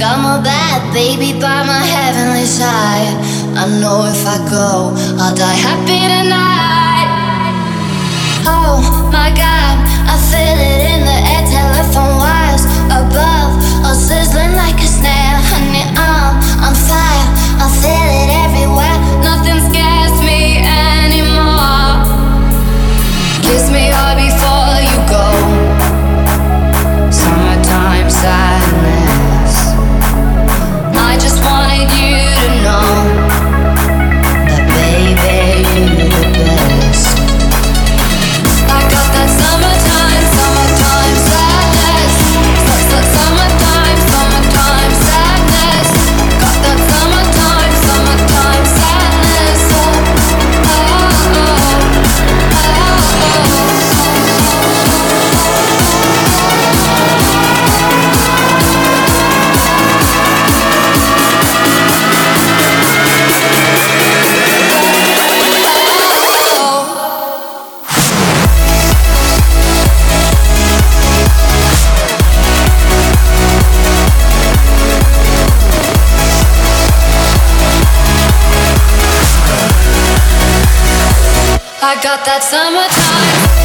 Got my bad baby by my heavenly side. I know if I go, I'll die happy tonight. Oh my god, I feel it in the air. Telephone wires above are sizzling like a snare. Honey, I'm on fire. I feel it everywhere. Nothing's scared. got that summertime.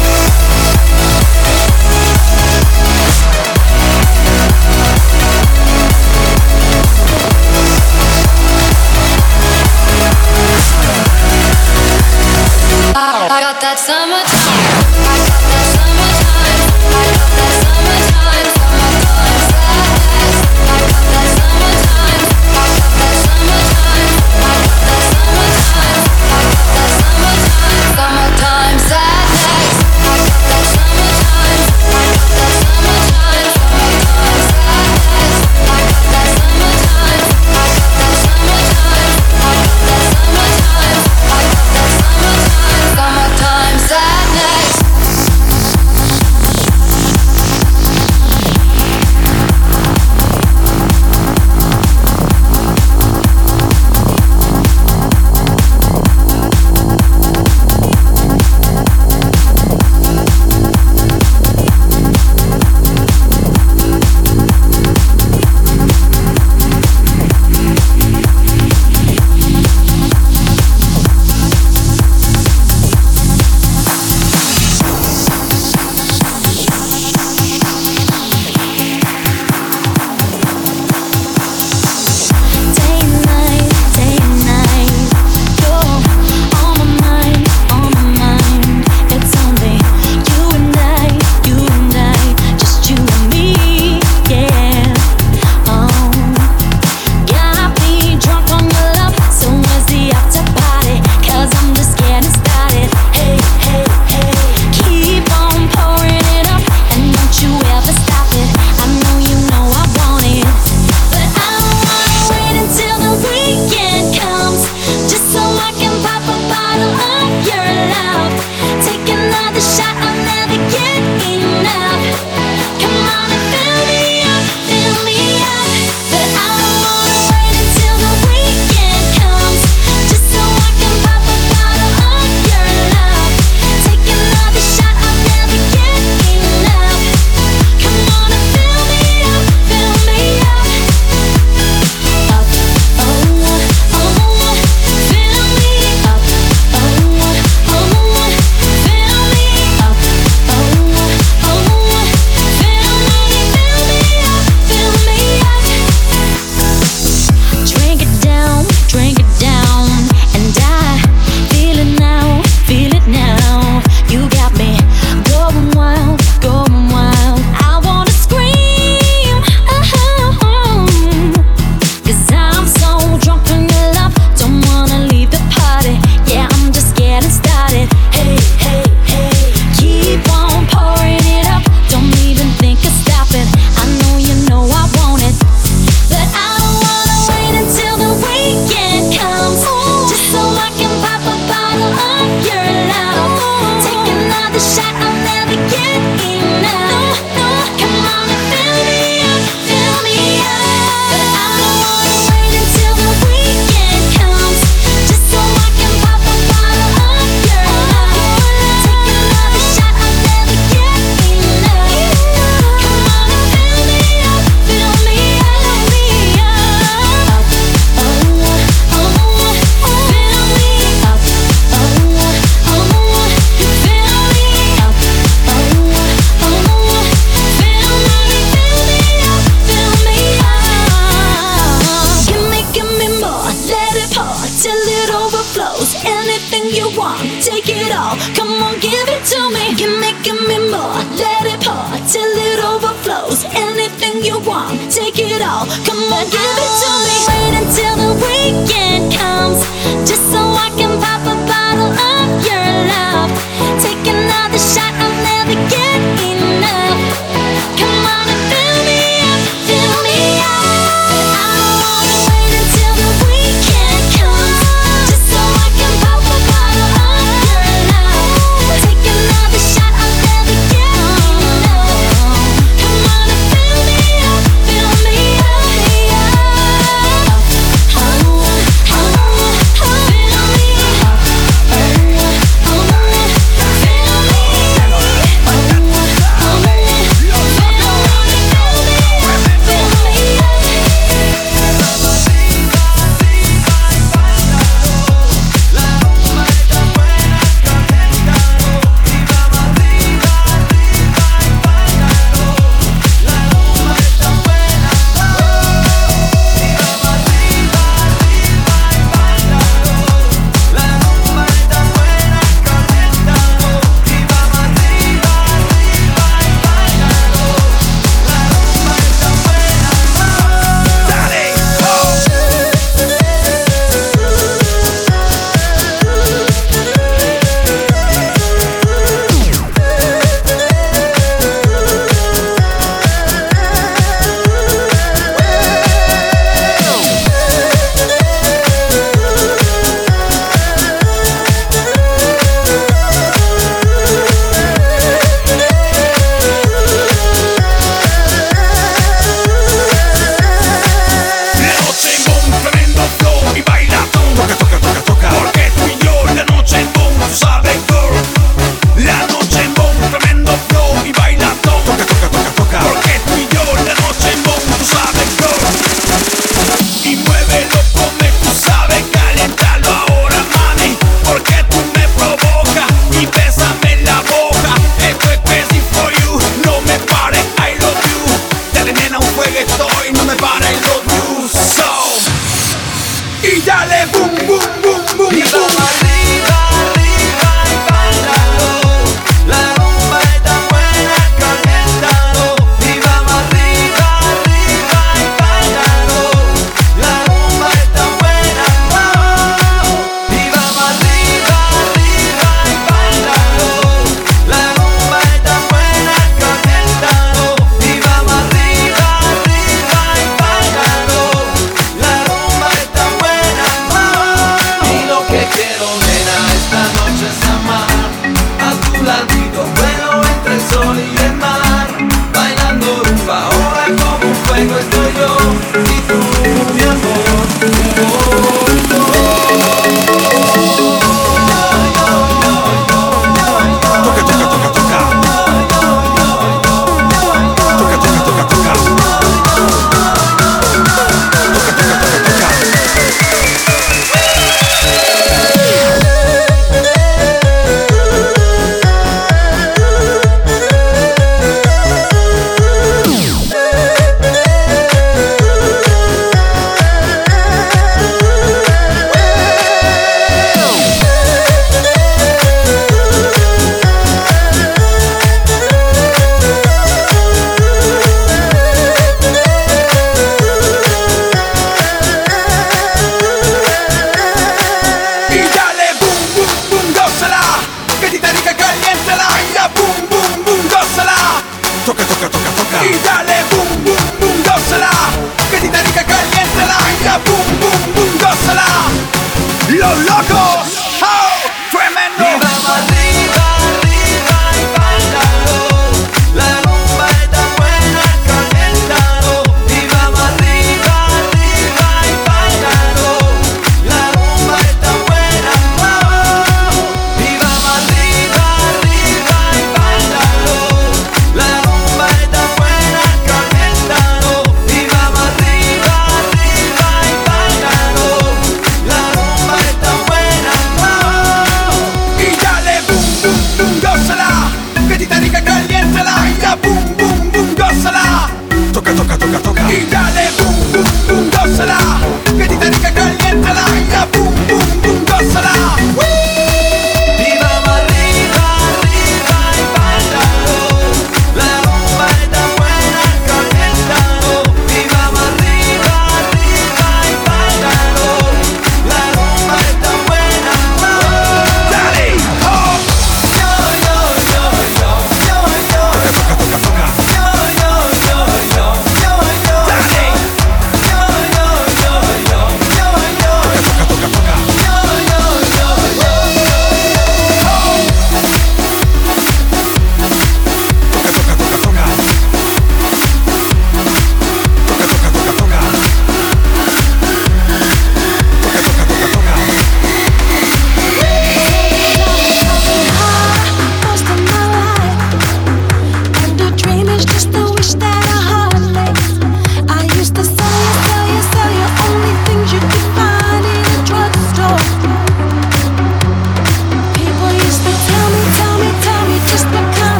I got that summertime.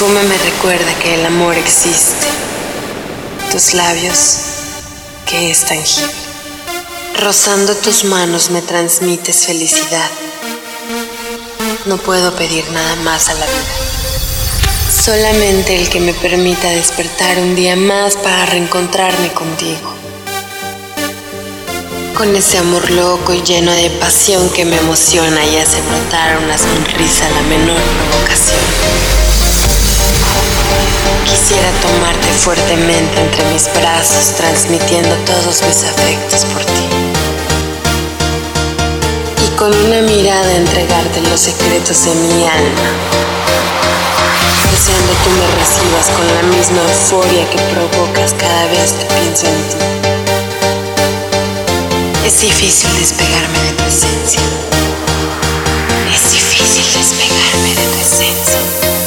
Perfume me recuerda que el amor existe. Tus labios, que es tangible. Rozando tus manos me transmites felicidad. No puedo pedir nada más a la vida. Solamente el que me permita despertar un día más para reencontrarme contigo. Con ese amor loco y lleno de pasión que me emociona y hace brotar una sonrisa a la menor provocación. Quisiera tomarte fuertemente entre mis brazos, transmitiendo todos mis afectos por ti. Y con una mirada entregarte los secretos de mi alma. Deseando tú me recibas con la misma euforia que provocas cada vez que pienso en ti. Es difícil despegarme de tu esencia. Es difícil despegarme de tu esencia.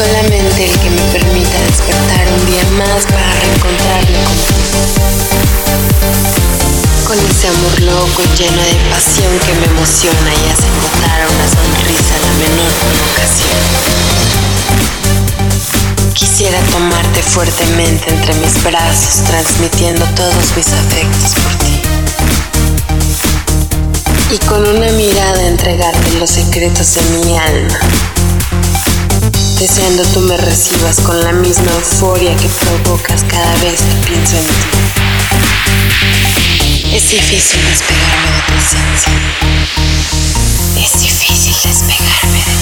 Solamente el que me permita despertar un día más para reencontrarme contigo. Con ese amor loco y lleno de pasión que me emociona y hace brotar una sonrisa la menor provocación. Quisiera tomarte fuertemente entre mis brazos, transmitiendo todos mis afectos por ti. Y con una mirada entregarte los secretos de mi alma. Deseando tú me recibas con la misma euforia que provocas cada vez que pienso en ti. Es difícil despegarme de tu esencia. Es difícil despegarme de.